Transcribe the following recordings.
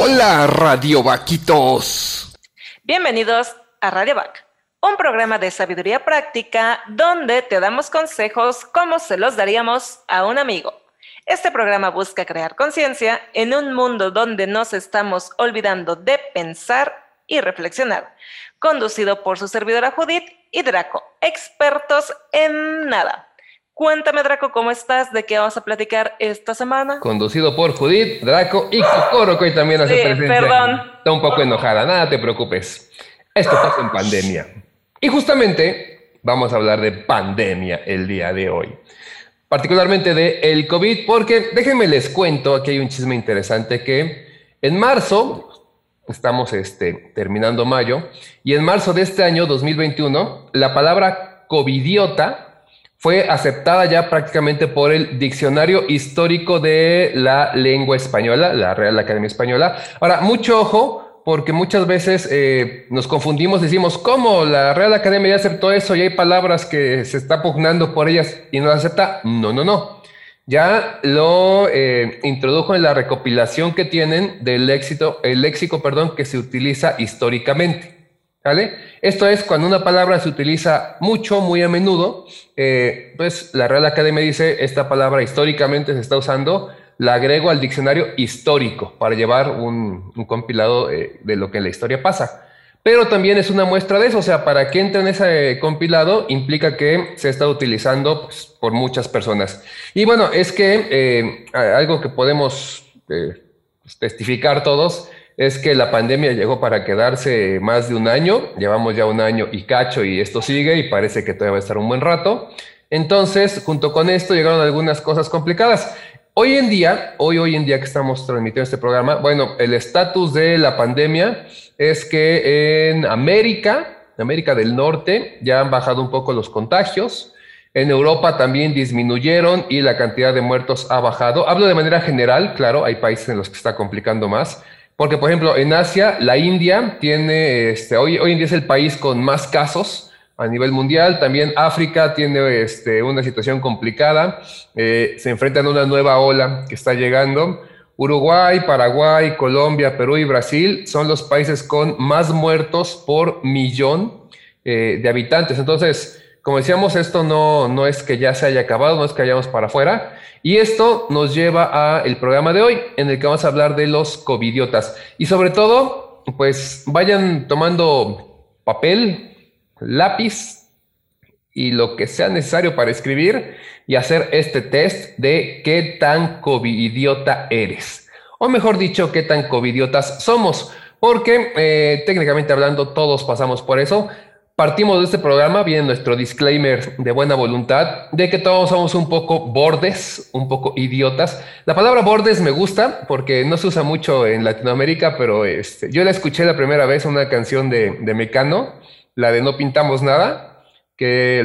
Hola, Radio Vaquitos. Bienvenidos a Radio Vac, un programa de sabiduría práctica donde te damos consejos como se los daríamos a un amigo. Este programa busca crear conciencia en un mundo donde nos estamos olvidando de pensar y reflexionar. Conducido por su servidora Judith y Draco, expertos en nada. Cuéntame, Draco, ¿cómo estás? ¿De qué vamos a platicar esta semana? Conducido por Judith, Draco y Kokoro, que hoy también hace Sí, presencia. perdón. Está un poco enojada, nada te preocupes. Esto pasa en pandemia. Y justamente vamos a hablar de pandemia el día de hoy. Particularmente de el COVID, porque déjenme les cuento, aquí hay un chisme interesante que en marzo, estamos este, terminando mayo, y en marzo de este año 2021, la palabra covidiota fue aceptada ya prácticamente por el Diccionario Histórico de la Lengua Española, la Real Academia Española. Ahora, mucho ojo, porque muchas veces eh, nos confundimos, decimos, ¿cómo la Real Academia ya aceptó eso y hay palabras que se está pugnando por ellas y no las acepta? No, no, no. Ya lo eh, introdujo en la recopilación que tienen del léxico, el léxico, perdón, que se utiliza históricamente. Esto es cuando una palabra se utiliza mucho, muy a menudo, eh, pues la Real Academia dice, esta palabra históricamente se está usando, la agrego al diccionario histórico para llevar un, compilado eh, de lo que en la historia pasa. Pero también es una muestra de eso, o sea, para que entre en ese compilado implica que se está utilizando pues, por muchas personas. Y bueno, es que eh, algo que podemos eh, testificar todos es que la pandemia llegó para quedarse más de un año, llevamos ya un año y cacho y esto sigue y parece que todavía va a estar un buen rato. Entonces, junto con esto llegaron algunas cosas complicadas. Hoy en día, hoy, hoy en día que estamos transmitiendo este programa, bueno, el estatus de la pandemia es que en América, América del Norte, ya han bajado un poco los contagios. En Europa también disminuyeron y la cantidad de muertos ha bajado. Hablo de manera general, claro, hay países en los que está complicando más. Porque, por ejemplo, en Asia, la India tiene, este, hoy, hoy en día es el país con más casos a nivel mundial. También África tiene este, una situación complicada. Eh, se enfrentan a una nueva ola que está llegando. Uruguay, Paraguay, Colombia, Perú y Brasil son los países con más muertos por millón eh, de habitantes. Entonces, como decíamos, esto no, no es que ya se haya acabado, no es que vayamos para afuera. Y esto nos lleva al programa de hoy, en el que vamos a hablar de los covidiotas. Y sobre todo, pues vayan tomando papel, lápiz y lo que sea necesario para escribir y hacer este test de qué tan covidiota eres. O mejor dicho, qué tan covidiotas somos. Porque eh, técnicamente hablando, todos pasamos por eso. Partimos de este programa, viene nuestro disclaimer de buena voluntad, de que todos somos un poco bordes, un poco idiotas. La palabra bordes me gusta porque no se usa mucho en Latinoamérica, pero este, yo la escuché la primera vez en una canción de, de Mecano, la de No Pintamos Nada, que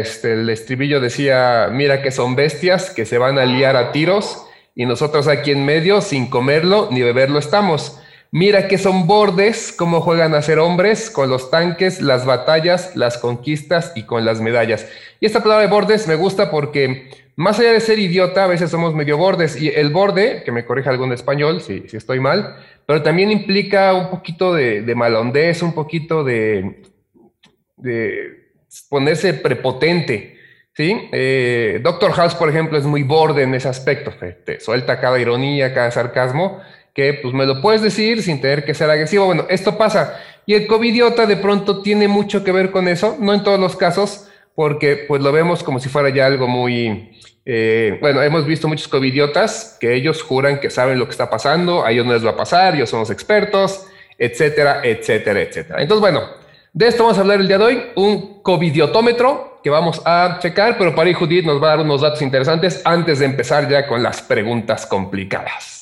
este, el estribillo decía, mira que son bestias que se van a liar a tiros y nosotros aquí en medio, sin comerlo ni beberlo estamos. Mira que son bordes, cómo juegan a ser hombres con los tanques, las batallas, las conquistas y con las medallas. Y esta palabra de bordes me gusta porque más allá de ser idiota, a veces somos medio bordes. Y el borde, que me corrija algún español si, si estoy mal, pero también implica un poquito de, de malondez, un poquito de, ponerse prepotente. ¿sí? Eh, Doctor House, por ejemplo, es muy borde en ese aspecto. Te suelta cada ironía, cada sarcasmo, que pues me lo puedes decir sin tener que ser agresivo. Bueno, esto pasa. Y el covidiota de pronto tiene mucho que ver con eso, no en todos los casos, porque pues lo vemos como si fuera ya algo muy... eh, bueno, hemos visto muchos covidiotas que ellos juran que saben lo que está pasando, a ellos no les va a pasar, ellos son los expertos, etcétera, etcétera, etcétera. Entonces, bueno, de esto vamos a hablar el día de hoy, un covidiotómetro que vamos a checar, pero para Judith nos va a dar unos datos interesantes antes de empezar ya con las preguntas complicadas.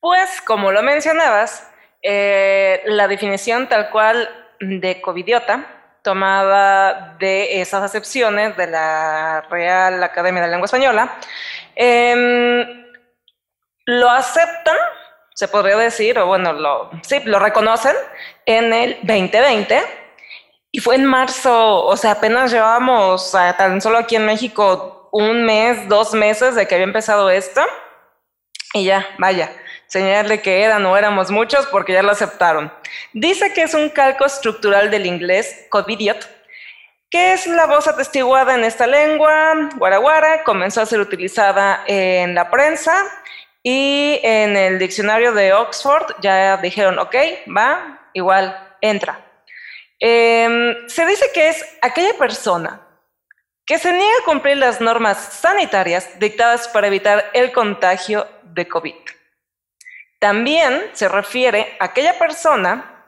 Pues, como lo mencionabas, eh, la definición tal cual de covidiota, tomada de esas acepciones de la Real Academia de Lengua Española, em, lo aceptan, se podría decir, o bueno, lo, sí, lo reconocen en el 2020 y fue en marzo, o sea, apenas llevábamos ah, tan solo aquí en México un mes, dos meses de que había empezado esto. Y ya, vaya, señalarle que eran o éramos muchos porque ya lo aceptaron. Dice que es un calco estructural del inglés covidiot, que es la voz atestiguada en esta lengua, guaraguara, comenzó a ser utilizada en la prensa y en el diccionario de Oxford ya dijeron, ok, va, igual, entra. Em, se dice que es aquella persona que se niega a cumplir las normas sanitarias dictadas para evitar el contagio de COVID. También se refiere a aquella persona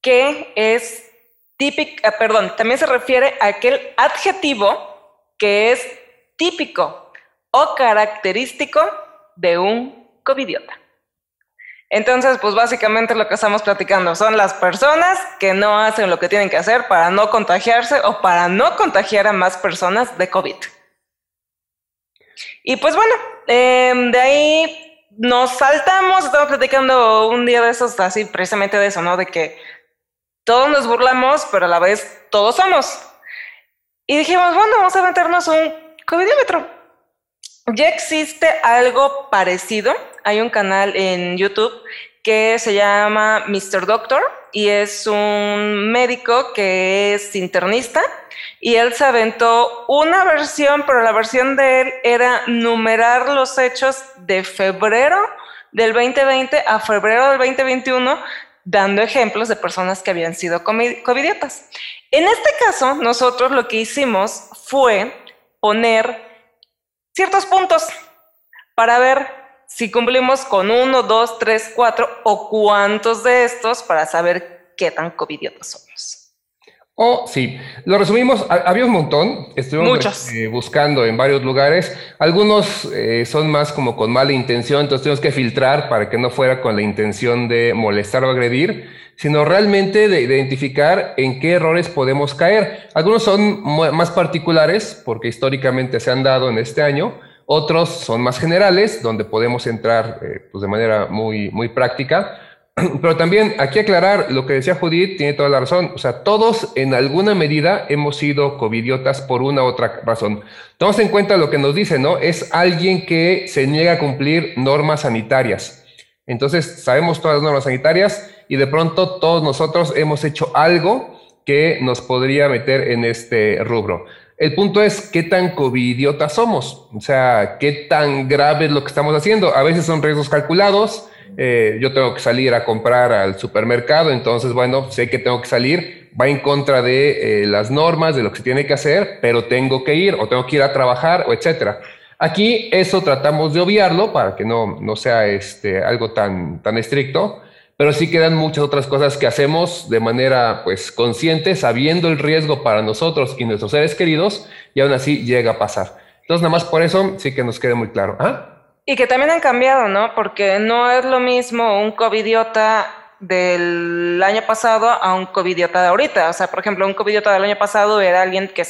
que es típica, ah, perdón, también se refiere a aquel adjetivo que es típico o característico de un covidiota. Entonces, pues básicamente lo que estamos platicando son las personas que no hacen lo que tienen que hacer para no contagiarse o para no contagiar a más personas de COVID. Y pues bueno, em, de ahí nos saltamos, estamos platicando un día de esos, así precisamente de eso, ¿no? De que todos nos burlamos, pero a la vez todos somos. Y dijimos, bueno, vamos a meternos un covidiómetro. Ya existe algo parecido. Hay un canal en YouTube que se llama Mr. Doctor y es un médico que es internista y él se aventó una versión, pero la versión de él era numerar los hechos de febrero del 2020 a febrero del 2021, dando ejemplos de personas que habían sido covidiotas. En este caso, nosotros lo que hicimos fue poner ciertos puntos para ver si cumplimos con uno, dos, tres, cuatro o cuántos de estos para saber qué tan covidiotas somos. Oh, sí, lo resumimos, había un montón, estuvimos eh, buscando en varios lugares, algunos eh, son más como con mala intención, entonces tenemos que filtrar para que no fuera con la intención de molestar o agredir, sino realmente de identificar en qué errores podemos caer. Algunos son más particulares, porque históricamente se han dado en este año, otros son más generales, donde podemos entrar eh, pues de manera muy, muy práctica. Pero también aquí aclarar lo que decía Judith, tiene toda la razón. O sea, todos en alguna medida hemos sido covidiotas por una u otra razón. Tomamos en cuenta lo que nos dice, ¿no? Es alguien que se niega a cumplir normas sanitarias. Entonces, sabemos todas las normas sanitarias y de pronto todos nosotros hemos hecho algo que nos podría meter en este rubro. El punto es qué tan covidiotas somos, o sea, qué tan grave es lo que estamos haciendo. A veces son riesgos calculados, eh, yo tengo que salir a comprar al supermercado, entonces, bueno, sé que tengo que salir, va en contra de eh, las normas, de lo que se tiene que hacer, pero tengo que ir o tengo que ir a trabajar o etcétera. Aquí eso tratamos de obviarlo para que no, no sea este, algo tan, tan estricto, pero sí quedan muchas otras cosas que hacemos de manera pues consciente, sabiendo el riesgo para nosotros y nuestros seres queridos, y aún así llega a pasar. Entonces, nada más por eso sí que nos quede muy claro. ¿Ah? Y que también han cambiado, ¿no? Porque no es lo mismo un covidiota del año pasado a un covidiota de ahorita. O sea, por ejemplo, un covidiota del año pasado era alguien que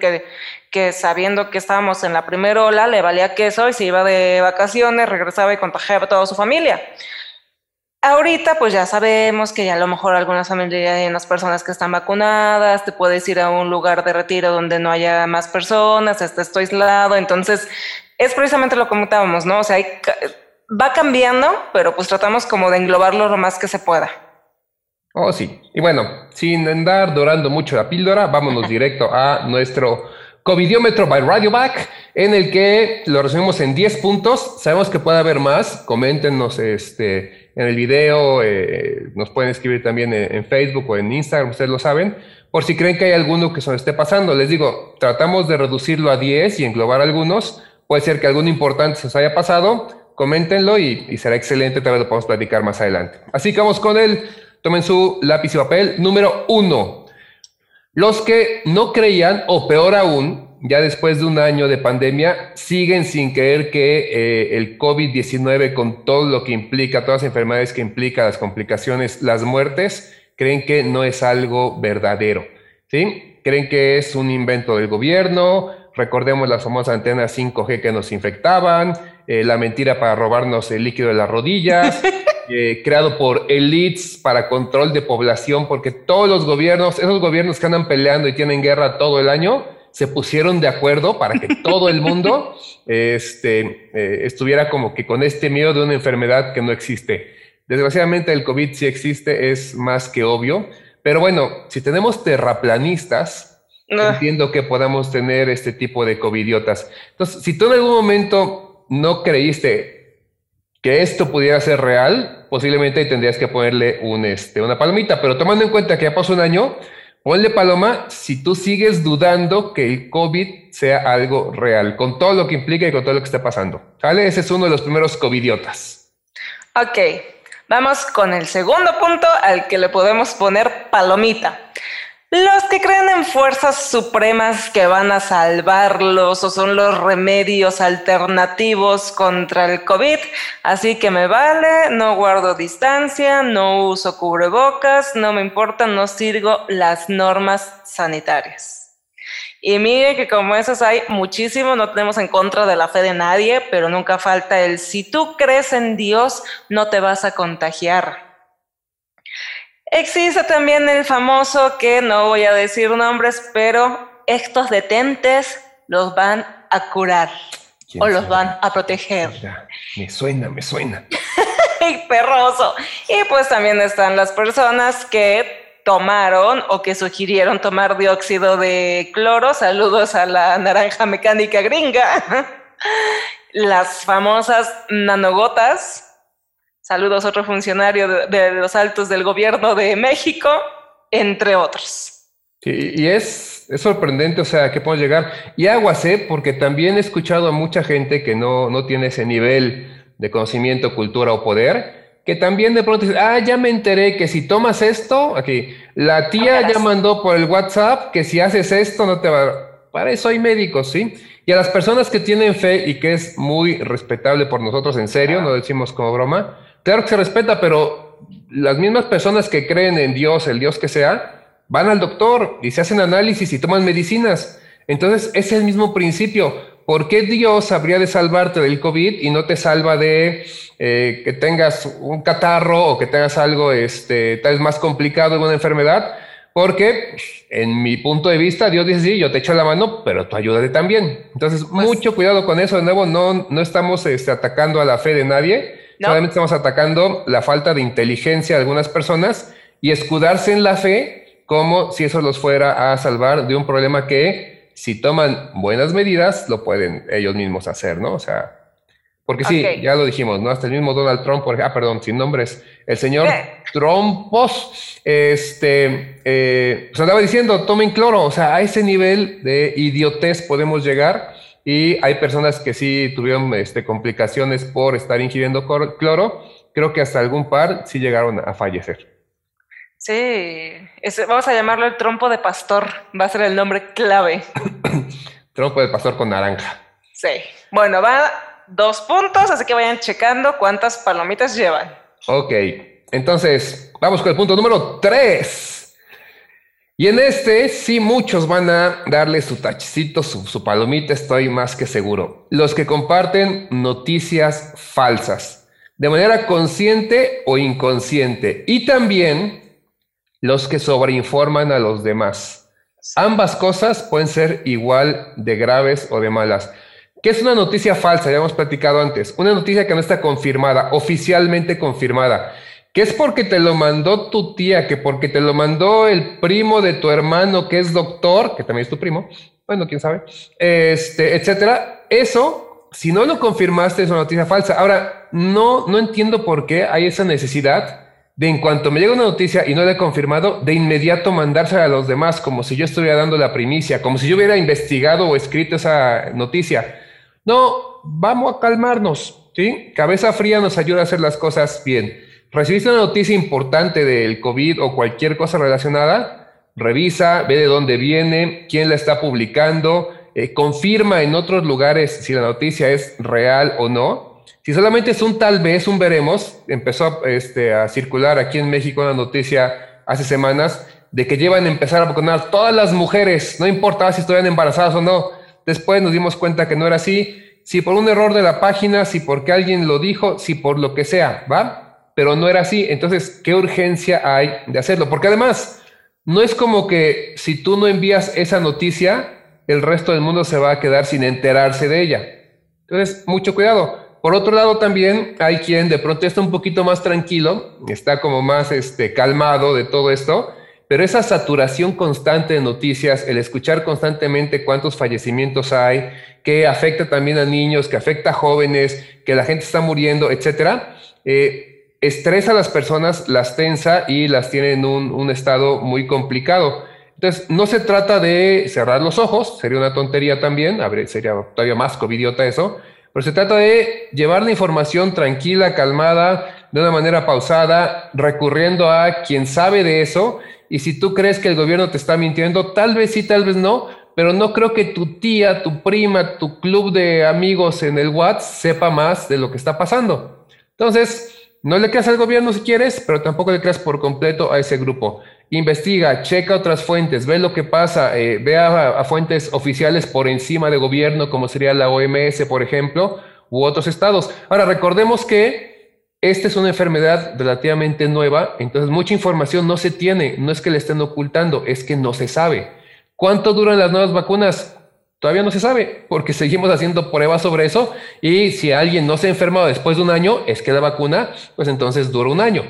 que, que sabiendo que estábamos en la primera ola, le valía queso y se iba de vacaciones, regresaba y contagiaba a toda su familia. Ahorita pues ya sabemos que ya a lo mejor algunas familias hay unas personas que están vacunadas, te puedes ir a un lugar de retiro donde no haya más personas, hasta estoy aislado, entonces es precisamente lo que comentábamos, ¿no? O sea, va cambiando, pero pues tratamos como de englobarlo lo más que se pueda. Oh, sí. Y bueno, sin andar dorando mucho la píldora, vámonos directo a nuestro Covidiómetro by Radioback, en el que lo resumimos en 10 puntos. Sabemos que puede haber más. Coméntenos este, en el video, eh, nos pueden escribir también en, Facebook o en Instagram, ustedes lo saben, por si creen que hay alguno que se nos esté pasando. Les digo, tratamos de reducirlo a 10 y englobar algunos Puede ser que algún importante se os haya pasado, coméntenlo y, será excelente, tal vez lo podemos platicar más adelante. Así que vamos con él. Tomen su lápiz y papel. Número uno. Los que no creían, o peor aún, ya después de un año de pandemia, siguen sin creer que eh, el COVID-19, con todo lo que implica, todas las enfermedades que implica, las complicaciones, las muertes, creen que no es algo verdadero. ¿sí? Creen que es un invento del gobierno, Recordemos las famosas antenas 5G que nos infectaban, eh, la mentira para robarnos el líquido de las rodillas, eh, creado por elites para control de población, porque todos los gobiernos, esos gobiernos que andan peleando y tienen guerra todo el año, se pusieron de acuerdo para que todo el mundo este, eh, estuviera como que con este miedo de una enfermedad que no existe. Desgraciadamente el COVID sí existe, es más que obvio, pero bueno, si tenemos terraplanistas, entiendo que podamos tener este tipo de covidiotas. Entonces, si tú en algún momento no creíste que esto pudiera ser real, posiblemente tendrías que ponerle un, este, una palomita, pero tomando en cuenta que ya pasó un año, ponle paloma si tú sigues dudando que el COVID sea algo real, con todo lo que implica y con todo lo que está pasando. ¿Sale? Ese es uno de los primeros covidiotas. Ok, vamos con el segundo punto al que le podemos poner palomita. Los que creen en fuerzas supremas que van a salvarlos o son los remedios alternativos contra el COVID, así que me vale, no guardo distancia, no uso cubrebocas, no me importa, no sigo las normas sanitarias. Y mire que como esos hay muchísimo, no tenemos en contra de la fe de nadie, pero nunca falta el si tú crees en Dios, no te vas a contagiar. Existe también el famoso que no voy a decir nombres, pero estos detentes los van a curar o los van a proteger. me suena, me suena. Perroso. Y pues también están las personas que tomaron o que sugirieron tomar dióxido de cloro. Saludos a la naranja mecánica gringa. Las famosas nanogotas Saludos a otro funcionario de, los altos del gobierno de México, entre otros. y es, es, sorprendente, o sea, que podemos llegar. Y aguas, ¿eh? Porque también he escuchado a mucha gente que no, no tiene ese nivel de conocimiento, cultura o poder, que también de pronto dice, ah, ya me enteré que si tomas esto, aquí, la tía ya mandó por el WhatsApp que si haces esto no te va... Para eso hay médicos, ¿sí? Y a las personas que tienen fe y que es muy respetable por nosotros, en serio, no decimos como broma, Claro que se respeta, pero las mismas personas que creen en Dios, el Dios que sea, van al doctor y se hacen análisis y toman medicinas. Entonces, es el mismo principio. ¿Por qué Dios habría de salvarte del COVID y no te salva de eh, que tengas un catarro o que tengas algo este, tal vez más complicado, una enfermedad? Porque, en mi punto de vista, Dios dice, sí, yo te echo la mano, pero tú ayúdate también. Entonces, pues mucho cuidado con eso. De nuevo, no, no estamos este, atacando a la fe de nadie, Solamente estamos atacando la falta de inteligencia de algunas personas y escudarse en la fe como si eso los fuera a salvar de un problema que si toman buenas medidas lo pueden ellos mismos hacer, ¿no? O sea, porque sí, ya lo dijimos, ¿no? Hasta el mismo Donald Trump, por, ah, perdón, sin nombres, el señor Trumpos, este, eh, pues andaba diciendo, tomen cloro, o sea, a ese nivel de idiotez podemos llegar y hay personas que sí tuvieron este, complicaciones por estar ingiriendo cloro. Creo que hasta algún par sí llegaron a fallecer. Sí, vamos a llamarlo el trompo de pastor, va a ser el nombre clave. trompo de pastor con naranja. Sí, bueno, va dos puntos, así que vayan checando cuántas palomitas llevan. Ok, entonces vamos con el punto número tres. Y en este sí muchos van a darle su tachecito, su, palomita, estoy más que seguro. Los que comparten noticias falsas, de manera consciente o inconsciente. Y también los que sobreinforman a los demás. Ambas cosas pueden ser igual de graves o de malas. ¿Qué es una noticia falsa? Ya hemos platicado antes. Una noticia que no está confirmada, oficialmente confirmada que es porque te lo mandó tu tía, que porque te lo mandó el primo de tu hermano que es doctor, que también es tu primo, bueno, quién sabe, este, etcétera. Eso, si no lo confirmaste, es una noticia falsa. Ahora, no, no entiendo por qué hay esa necesidad de en cuanto me llega una noticia y no la he confirmado, de inmediato mandársela a los demás, como si yo estuviera dando la primicia, como si yo hubiera investigado o escrito esa noticia. No, vamos a calmarnos, ¿sí? Cabeza fría nos ayuda a hacer las cosas bien recibiste una noticia importante del COVID o cualquier cosa relacionada, revisa, ve de dónde viene, quién la está publicando, eh, confirma en otros lugares si la noticia es real o no. Si solamente es un tal vez, un veremos, empezó este, a circular aquí en México una noticia hace semanas de que llevan a empezar a vacunar todas las mujeres, no importaba si estuvieran embarazadas o no. Después nos dimos cuenta que no era así, si por un error de la página, si porque alguien lo dijo, si por lo que sea, ¿va? Pero no era así. Entonces, ¿qué urgencia hay de hacerlo? Porque además, no es como que si tú no envías esa noticia, el resto del mundo se va a quedar sin enterarse de ella. Entonces, mucho cuidado. Por otro lado, también hay quien de pronto está un poquito más tranquilo, está como más este, calmado de todo esto, pero esa saturación constante de noticias, el escuchar constantemente cuántos fallecimientos hay, que afecta también a niños, que afecta a jóvenes, que la gente está muriendo, etcétera, eh, estresa a las personas, las tensa y las tiene en un, estado muy complicado. Entonces, no se trata de cerrar los ojos, sería una tontería también, sería todavía más covidiota eso, pero se trata de llevar la información tranquila, calmada, de una manera pausada, recurriendo a quien sabe de eso. Y si tú crees que el gobierno te está mintiendo, tal vez sí, tal vez no, pero no creo que tu tía, tu prima, tu club de amigos en el WhatsApp sepa más de lo que está pasando. Entonces, no le creas al gobierno si quieres, pero tampoco le creas por completo a ese grupo investiga, checa otras fuentes, ve lo que pasa, eh, ve a, fuentes oficiales por encima de gobierno, como sería la OMS, por ejemplo, u otros estados. Ahora, recordemos que esta es una enfermedad relativamente nueva, entonces mucha información no se tiene, no es que le estén ocultando, es que no se sabe. ¿Cuánto duran las nuevas vacunas? Todavía no se sabe, porque seguimos haciendo pruebas sobre eso y si alguien no se ha enfermado después de un año, es que la vacuna, pues entonces dura un año.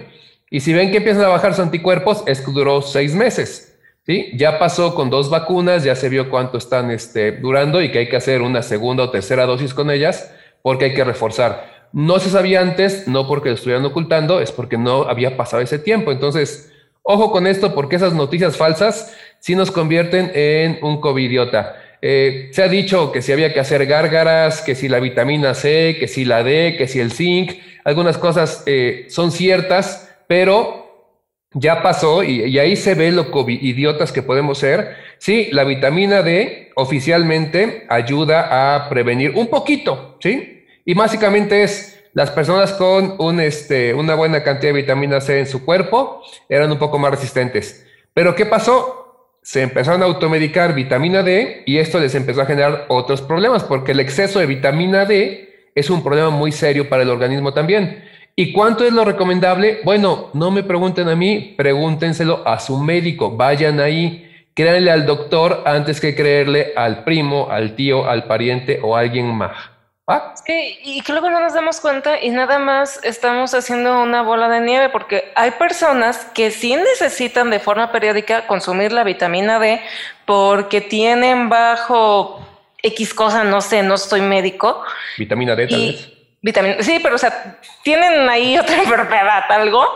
Y si ven que empiezan a bajar sus anticuerpos, es que duró seis meses. ¿sí? Ya pasó con dos vacunas, ya se vio cuánto están este, durando y que hay que hacer una segunda o tercera dosis con ellas porque hay que reforzar. No se sabía antes, no porque lo estuvieran ocultando, es porque no había pasado ese tiempo. Entonces, ojo con esto porque esas noticias falsas sí nos convierten en un covidiota. Eh, se ha dicho que si había que hacer gárgaras, que si la vitamina C, que si la D, que si el zinc, algunas cosas eh, son ciertas, pero ya pasó y, ahí se ve lo idiotas que podemos ser. Sí, la vitamina D oficialmente ayuda a prevenir un poquito, ¿sí? Y básicamente es las personas con un, este, una buena cantidad de vitamina C en su cuerpo eran un poco más resistentes. Pero ¿qué pasó? Se empezaron a automedicar vitamina D y esto les empezó a generar otros problemas porque el exceso de vitamina D es un problema muy serio para el organismo también. ¿Y cuánto es lo recomendable? Bueno, no me pregunten a mí, pregúntenselo a su médico, vayan ahí, créanle al doctor antes que creerle al primo, al tío, al pariente o a alguien más. ¿Ah? Sí, y que luego no nos damos cuenta y nada más estamos haciendo una bola de nieve porque hay personas que sí necesitan de forma periódica consumir la vitamina D porque tienen bajo X cosa, no sé, no soy médico. Vitamina D tal vez Vitamina, sí, pero o sea, tienen ahí otra enfermedad, algo,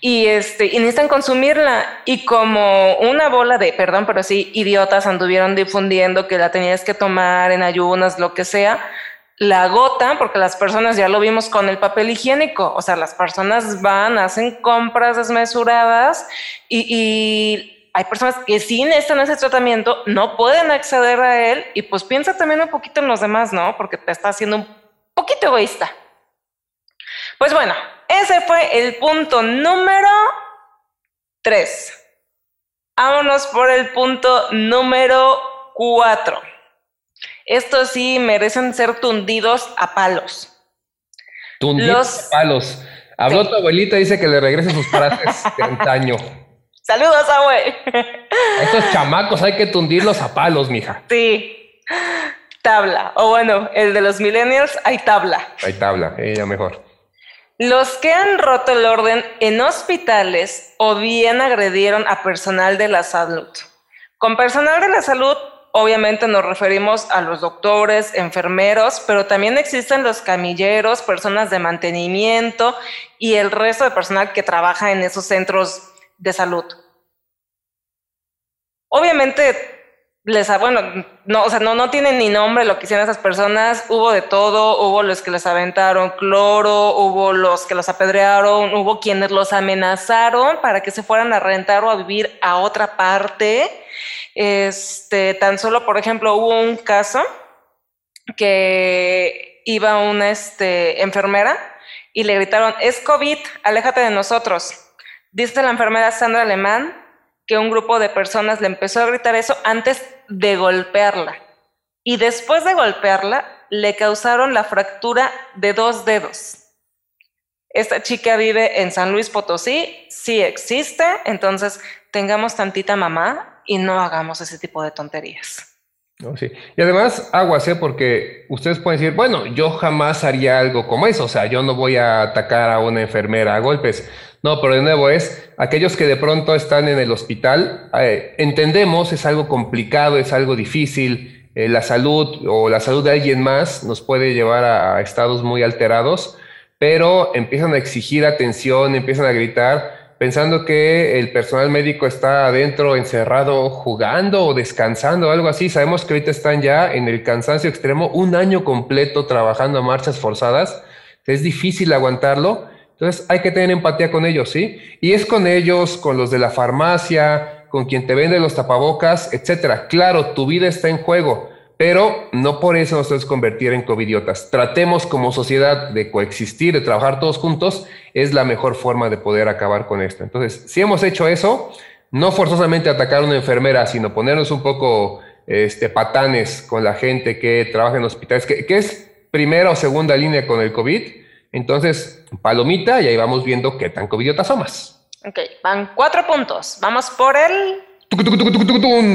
y este, y necesitan consumirla. Y como una bola de, perdón, pero sí, idiotas anduvieron difundiendo que la tenías que tomar en ayunas, lo que sea, la agotan, porque las personas ya lo vimos con el papel higiénico. O sea, las personas van, hacen compras desmesuradas y, hay personas que sí necesitan ese tratamiento, no pueden acceder a él y pues piensa también un poquito en los demás, ¿no? Porque te está haciendo un poquito egoísta. Pues bueno, ese fue el punto número 3. Vámonos por el punto número 4. Estos sí merecen ser tundidos a palos. Tundidos a palos. Habló tu abuelita, dice que le regrese sus frases de antaño. Saludos, abue. A estos chamacos hay que tundirlos a palos, mija. Sí tabla. O bueno, el de los millennials, hay tabla. Hay tabla, ella mejor. Los que han roto el orden en hospitales o bien agredieron a personal de la salud. Con personal de la salud, obviamente nos referimos a los doctores, enfermeros, pero también existen los camilleros, personas de mantenimiento y el resto de personal que trabaja en esos centros de salud. Obviamente les, bueno, no, o sea, no, no tienen ni nombre lo que hicieron esas personas, hubo de todo, hubo los que les aventaron cloro, hubo los que los apedrearon, hubo quienes los amenazaron para que se fueran a rentar o a vivir a otra parte. Este, tan solo, por ejemplo, hubo un caso que iba una este, enfermera y le gritaron, es COVID, aléjate de nosotros. Dice la enfermera Sandra Alemán que un grupo de personas le empezó a gritar eso antes de golpearla. Y después de golpearla, le causaron la fractura de dos dedos. Esta chica vive en San Luis Potosí, sí existe, entonces tengamos tantita mamá y no hagamos ese tipo de tonterías. No, sí. Y además, aguas, ¿eh? porque ustedes pueden decir, bueno, yo jamás haría algo como eso, o sea, yo no voy a atacar a una enfermera a golpes. No, pero de nuevo es, aquellos que de pronto están en el hospital, eh, entendemos, es algo complicado, es algo difícil, eh, la salud o la salud de alguien más nos puede llevar a estados muy alterados, pero empiezan a exigir atención, empiezan a gritar pensando que el personal médico está adentro encerrado jugando o descansando algo así. Sabemos que ahorita están ya en el cansancio extremo, un año completo trabajando a marchas forzadas. Es difícil aguantarlo. Entonces hay que tener empatía con ellos, ¿sí? Y es con ellos, con los de la farmacia, con quien te vende los tapabocas, etcétera. Claro, tu vida está en juego pero no por eso nos tenemos convertir en covidiotas. Tratemos como sociedad de coexistir, de trabajar todos juntos, es la mejor forma de poder acabar con esto. Entonces, si hemos hecho eso, no forzosamente atacar a una enfermera, sino ponernos un poco este, patanes con la gente que trabaja en hospitales, que, que es primera o segunda línea con el COVID. Entonces, palomita y ahí vamos viendo qué tan covidiotas somos. Ok, van cuatro puntos. Vamos por el...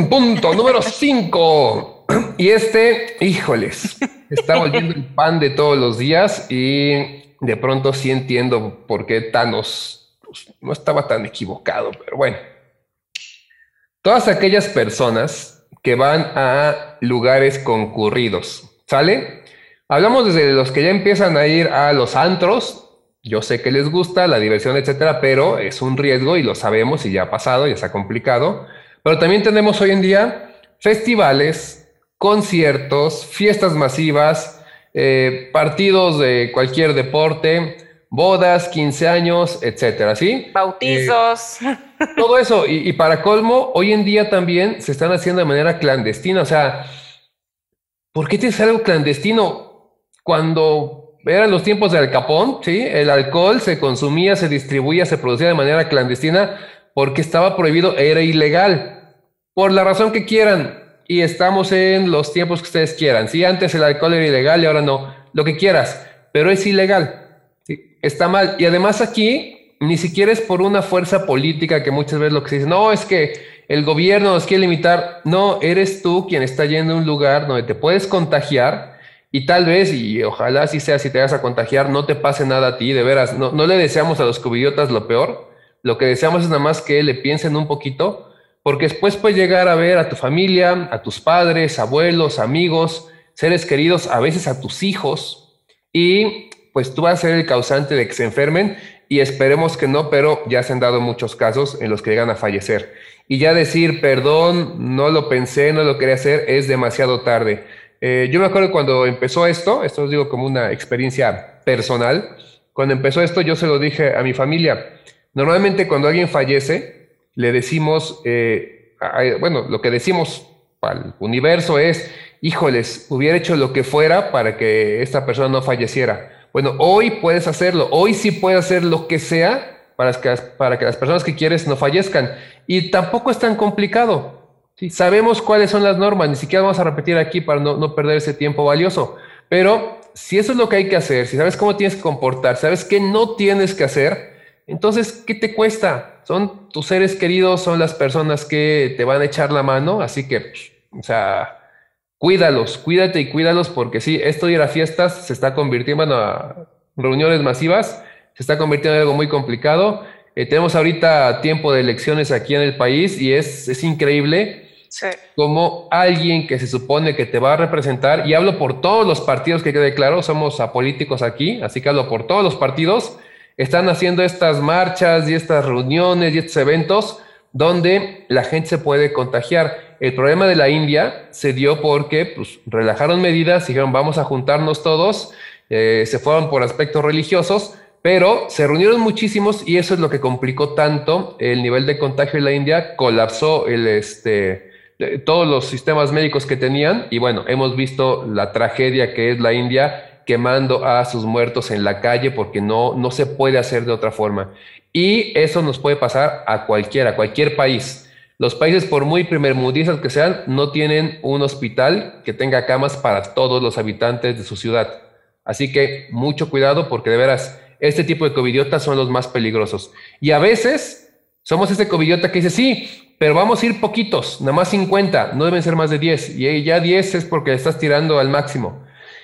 Punto número cinco. Y este, híjoles, está volviendo el pan de todos los días y de pronto sí entiendo por qué Thanos pues, no estaba tan equivocado, pero bueno. Todas aquellas personas que van a lugares concurridos, ¿sale? Hablamos desde los que ya empiezan a ir a los antros. Yo sé que les gusta la diversión, etcétera, pero es un riesgo y lo sabemos y ya ha pasado, ya está complicado. Pero también tenemos hoy en día festivales, conciertos, fiestas masivas, eh, partidos de cualquier deporte, bodas, 15 años, etcétera, ¿sí? Bautizos. Eh, todo eso. Y, para colmo, hoy en día también se están haciendo de manera clandestina. O sea, ¿por qué tienes algo clandestino? Cuando eran los tiempos de Al Capón, ¿sí? El alcohol se consumía, se distribuía, se producía de manera clandestina porque estaba prohibido, era ilegal. Por la razón que quieran, y estamos en los tiempos que ustedes quieran. Si antes el alcohol era ilegal y ahora no, lo que quieras, pero es ilegal. Está mal. Y además aquí ni siquiera es por una fuerza política que muchas veces lo que se dice, no, es que el gobierno nos quiere limitar. No, eres tú quien está yendo a un lugar donde te puedes contagiar y tal vez, y ojalá así sea, si te vas a contagiar, no te pase nada a ti, de veras. No, no le deseamos a los cubidiotas lo peor. Lo que deseamos es nada más que le piensen un poquito porque después puedes llegar a ver a tu familia, a tus padres, abuelos, amigos, seres queridos, a veces a tus hijos, y pues tú vas a ser el causante de que se enfermen y esperemos que no, pero ya se han dado muchos casos en los que llegan a fallecer. Y ya decir, perdón, no lo pensé, no lo quería hacer, es demasiado tarde. Eh, yo me acuerdo cuando empezó esto, esto os digo como una experiencia personal, cuando empezó esto yo se lo dije a mi familia. Normalmente cuando alguien fallece, le decimos, eh, bueno, lo que decimos al universo es, híjoles, hubiera hecho lo que fuera para que esta persona no falleciera. Bueno, hoy puedes hacerlo, hoy sí puedes hacer lo que sea para que, para que las personas que quieres no fallezcan. Y tampoco es tan complicado. ¿sí? Sabemos cuáles son las normas, ni siquiera vamos a repetir aquí para no, no perder ese tiempo valioso. Pero si eso es lo que hay que hacer, si sabes cómo tienes que comportar, sabes qué no tienes que hacer, entonces, ¿qué te cuesta? Son tus seres queridos, son las personas que te van a echar la mano, así que, o sea, cuídalos, cuídate y cuídalos porque sí, esto de ir a fiestas se está convirtiendo, bueno, a reuniones masivas, se está convirtiendo en algo muy complicado. Eh, tenemos ahorita tiempo de elecciones aquí en el país y es, es increíble como alguien que se supone que te va a representar, y hablo por todos los partidos que quede claro, somos apolíticos aquí, así que hablo por todos los partidos, están haciendo estas marchas y estas reuniones y estos eventos donde la gente se puede contagiar. El problema de la India se dio porque pues, relajaron medidas, dijeron vamos a juntarnos todos, eh, se fueron por aspectos religiosos, pero se reunieron muchísimos y eso es lo que complicó tanto el nivel de contagio en la India, colapsó el, este, todos los sistemas médicos que tenían y bueno, hemos visto la tragedia que es la India quemando a sus muertos en la calle porque no, no se puede hacer de otra forma. Y eso nos puede pasar a cualquiera, a cualquier país. Los países, por muy primermundistas que sean, no tienen un hospital que tenga camas para todos los habitantes de su ciudad. Así que mucho cuidado porque de veras, este tipo de covidiotas son los más peligrosos. Y a veces somos ese covidiota que dice, sí, pero vamos a ir poquitos, nada más 50, no deben ser más de 10. Y ya 10 es porque estás tirando al máximo.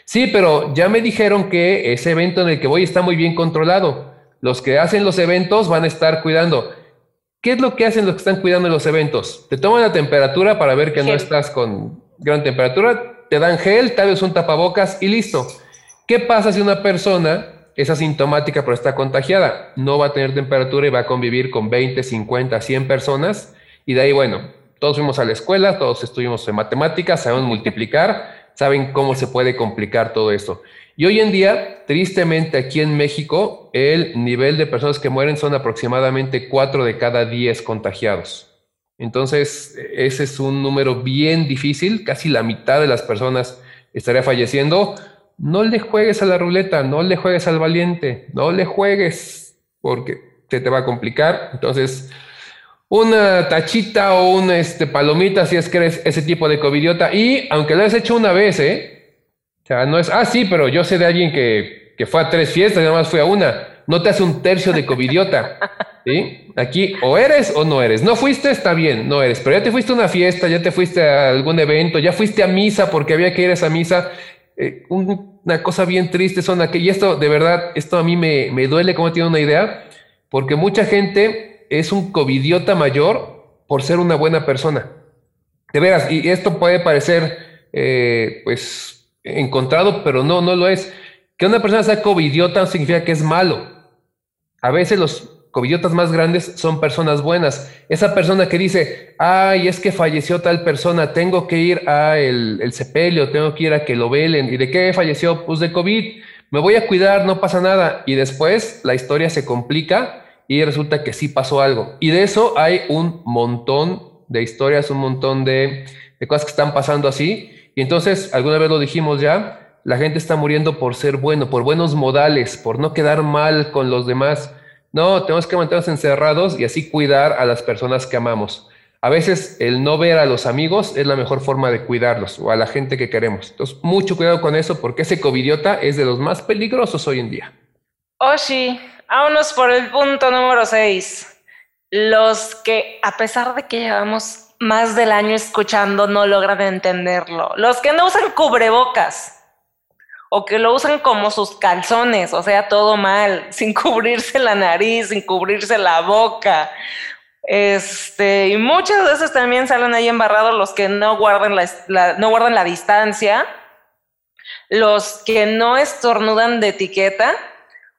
Sí, pero ya me dijeron que ese evento en el que voy está muy bien controlado. Los que hacen los eventos van a estar cuidando. ¿Qué es lo que hacen los que están cuidando los eventos? Te toman la temperatura para ver que no estás con gran temperatura, te dan gel, tal vez un tapabocas y listo. ¿Qué pasa si una persona es asintomática pero está contagiada? No va a tener temperatura y va a convivir con 20, 50, 100 personas y de ahí, bueno, todos fuimos a la escuela, todos estuvimos en matemáticas, sabemos multiplicar, saben cómo se puede complicar todo esto. Y hoy en día, tristemente aquí en México, el nivel de personas que mueren son aproximadamente 4 de cada 10 contagiados. Entonces, ese es un número bien difícil, casi la mitad de las personas estaría falleciendo. No le juegues a la ruleta, no le juegues al valiente, no le juegues porque se te va a complicar. Entonces, una tachita o una este, palomita si es que eres ese tipo de covidiota. Y aunque lo has hecho una vez, ¿eh? O sea, no es, ah, sí, pero yo sé de alguien que, que fue a tres fiestas y nada más fue a una. No te hace un tercio de covidiota. ¿sí? Aquí o eres o no eres. No fuiste, está bien, no eres. Pero ya te fuiste a una fiesta, ya te fuiste a algún evento, ya fuiste a misa porque había que ir a esa misa. Eh, una cosa bien triste son que, y esto de verdad, esto a mí me, me duele como tiene una idea, porque mucha gente es un covidiota mayor por ser una buena persona. De veras, y esto puede parecer, eh, pues, encontrado, pero no, no lo es. Que una persona sea covidiota significa que es malo. A veces los covidiotas más grandes son personas buenas. Esa persona que dice, ay, es que falleció tal persona, tengo que ir a el, el sepelio, tengo que ir a que lo velen. ¿Y de qué falleció? Pues de COVID. Me voy a cuidar, no pasa nada. Y después la historia se complica y resulta que sí pasó algo. Y de eso hay un montón de historias, un montón de, de cosas que están pasando así. Y entonces, alguna vez lo dijimos ya, la gente está muriendo por ser bueno, por buenos modales, por no quedar mal con los demás. No, tenemos que mantenernos encerrados y así cuidar a las personas que amamos. A veces el no ver a los amigos es la mejor forma de cuidarlos o a la gente que queremos. Entonces, mucho cuidado con eso porque ese covidiota es de los más peligrosos hoy en día. Oshi, vámonos por el punto número 6. Los que, a pesar de que llevamos más del año escuchando no logran entenderlo. Los que no usan cubrebocas o que lo usan como sus calzones, o sea, todo mal, sin cubrirse la nariz, sin cubrirse la boca. Este, y muchas veces también salen ahí embarrados los que no guardan la, no guardan la distancia, los que no estornudan de etiqueta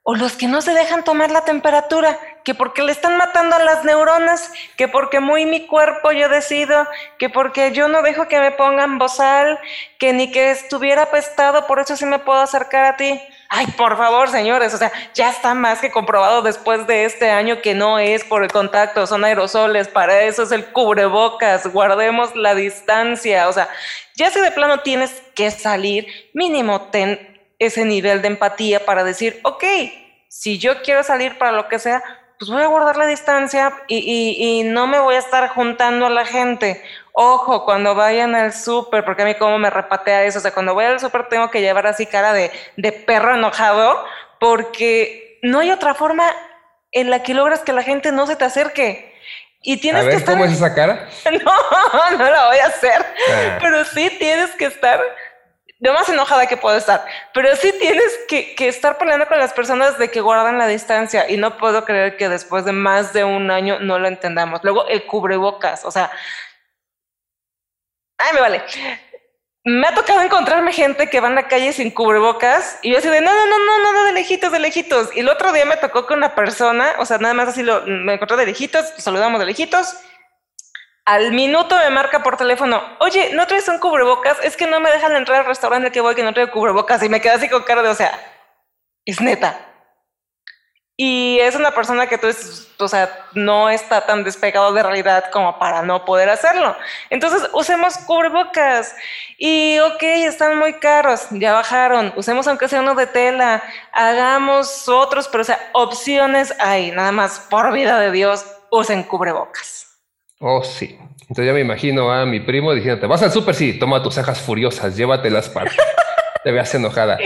o los que no se dejan tomar la temperatura que porque le están matando a las neuronas, que porque muy mi cuerpo yo decido, que porque yo no dejo que me pongan bozal, que ni que estuviera apestado, por eso sí me puedo acercar a ti. Ay, por favor, señores, o sea, ya está más que comprobado después de este año que no es por el contacto, son aerosoles, para eso es el cubrebocas, guardemos la distancia, o sea, ya si de plano tienes que salir, mínimo ten ese nivel de empatía para decir, ok, si yo quiero salir para lo que sea, pues voy a guardar la distancia y, no me voy a estar juntando a la gente. Ojo, cuando vayan al súper, porque a mí como me repatea eso, o sea, cuando voy al súper tengo que llevar así cara de, de perro enojado, porque no hay otra forma en la que logras que la gente no se te acerque. Y tienes a ver, que estar... ¿cómo es esa cara? No, no la voy a hacer. Ah. Pero sí tienes que estar de más enojada que puedo estar, pero sí tienes que, estar peleando con las personas de que guardan la distancia y no puedo creer que después de más de un año no lo entendamos. Luego el cubrebocas, o sea, ay, me vale. Me ha tocado encontrarme gente que va en la calle sin cubrebocas y yo así de no, no, no, no, no, de lejitos, de lejitos. Y el otro día me tocó con una persona, o sea, nada más así lo, me encontré de lejitos, saludamos de lejitos al minuto me marca por teléfono, oye, ¿no traes un cubrebocas? Es que no me dejan entrar al restaurante que voy que no traigo cubrebocas. Y me quedé así con cara de, o sea, es neta. Y es una persona que tú, o sea, no está tan despegado de realidad como para no poder hacerlo. Entonces, usemos cubrebocas. Y, ok, están muy caros, ya bajaron. Usemos aunque sea uno de tela. Hagamos otros, pero, o sea, opciones hay. Nada más, por vida de Dios, usen cubrebocas. Oh, sí. Entonces ya me imagino a mi primo diciéndote, vas al súper, sí, toma tus cejas furiosas, llévatelas para... Te veas enojada.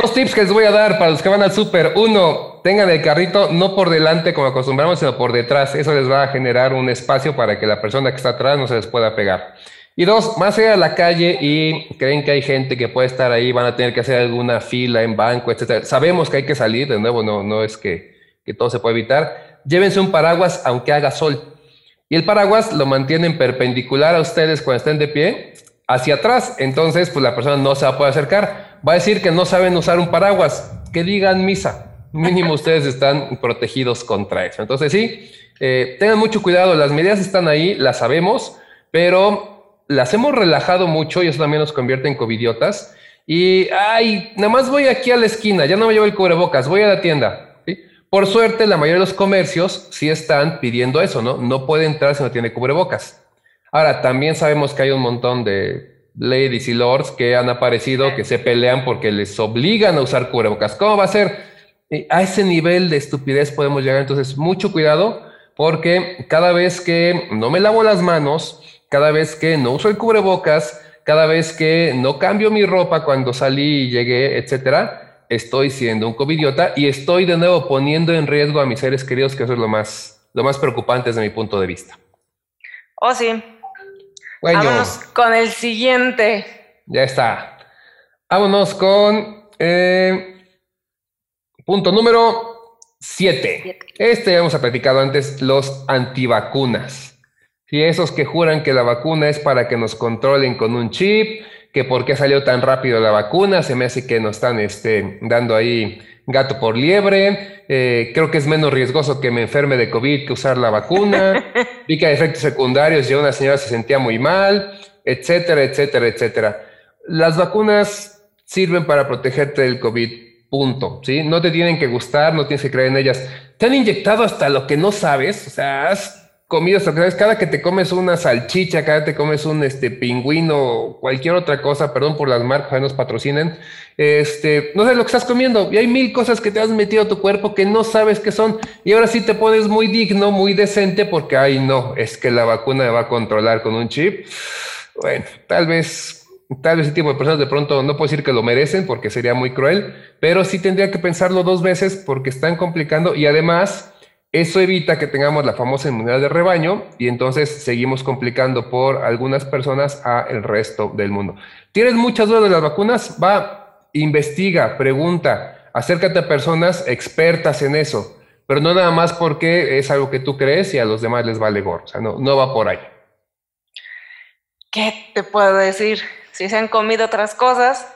Dos tips que les voy a dar para los que van al súper. Uno, tengan el carrito no por delante como acostumbramos, sino por detrás. Eso les va a generar un espacio para que la persona que está atrás no se les pueda pegar. Y dos, más allá de la calle y creen que hay gente que puede estar ahí, van a tener que hacer alguna fila en banco, etcétera. Sabemos que hay que salir, de nuevo, no, no es que, que todo se puede evitar. Llévense un paraguas aunque haga sol. Y el paraguas lo mantienen perpendicular a ustedes cuando estén de pie hacia atrás. Entonces, pues la persona no se va a poder acercar. Va a decir que no saben usar un paraguas. Que digan misa. Mínimo ustedes están protegidos contra eso. Entonces, sí, eh, tengan mucho cuidado. Las medidas están ahí, las sabemos, pero las hemos relajado mucho y eso también nos convierte en covidiotas. Y, ay, nada más voy aquí a la esquina, ya no me llevo el cubrebocas, voy a la tienda. Por suerte, la mayoría de los comercios sí están pidiendo eso, ¿no? No puede entrar si no tiene cubrebocas. Ahora, también sabemos que hay un montón de ladies y lords que han aparecido, que se pelean porque les obligan a usar cubrebocas. ¿Cómo va a ser? A ese nivel de estupidez podemos llegar. Entonces, mucho cuidado porque cada vez que no me lavo las manos, cada vez que no uso el cubrebocas, cada vez que no cambio mi ropa cuando salí y llegué, etcétera, estoy siendo un covidiota y estoy de nuevo poniendo en riesgo a mis seres queridos, que eso es lo más, lo más preocupante desde mi punto de vista. Oh, sí. Vámonos con el siguiente. Ya está. Vámonos con eh, punto número 7. Este ya hemos platicado antes, los antivacunas. Y esos que juran que la vacuna es para que nos controlen con un chip, que por qué salió tan rápido la vacuna, se me hace que nos están este, dando ahí gato por liebre, eh, creo que es menos riesgoso que me enferme de COVID que usar la vacuna, vi que hay efectos secundarios y una señora se sentía muy mal, etcétera, etcétera, etcétera. Las vacunas sirven para protegerte del COVID, punto, ¿sí? No te tienen que gustar, no tienes que creer en ellas. Te han inyectado hasta lo que no sabes, o sea, has comidas, cada que te comes una salchicha, cada que te comes un este pingüino, cualquier otra cosa, perdón por las marcas, nos patrocinen, este, no sé lo que estás comiendo. Y hay mil cosas que te has metido a tu cuerpo que no sabes qué son. Y ahora sí te pones muy digno, muy decente porque, ay no, es que la vacuna me va a controlar con un chip. Bueno, tal vez, tal vez ese tipo de personas de pronto no puedo decir que lo merecen porque sería muy cruel, pero sí tendría que pensarlo dos veces porque están complicando. Y además eso evita que tengamos la famosa inmunidad de rebaño y entonces seguimos complicando por algunas personas a el resto del mundo. ¿Tienes muchas dudas de las vacunas? Va, investiga, pregunta, acércate a personas expertas en eso, pero no nada más porque es algo que tú crees y a los demás les vale gorro, o sea, no, no va por ahí. ¿Qué te puedo decir? Si se han comido otras cosas,